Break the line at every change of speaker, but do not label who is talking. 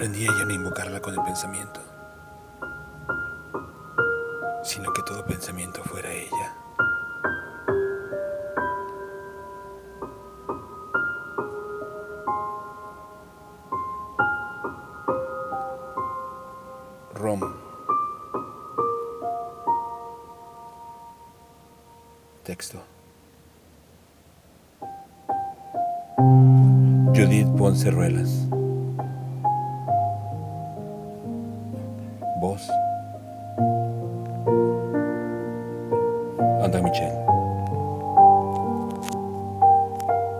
Aprendí a ya no invocarla con el pensamiento, sino que todo pensamiento fuera ella. Rom. Texto. Judith Ponce Ruelas. Boss. Adam Chen.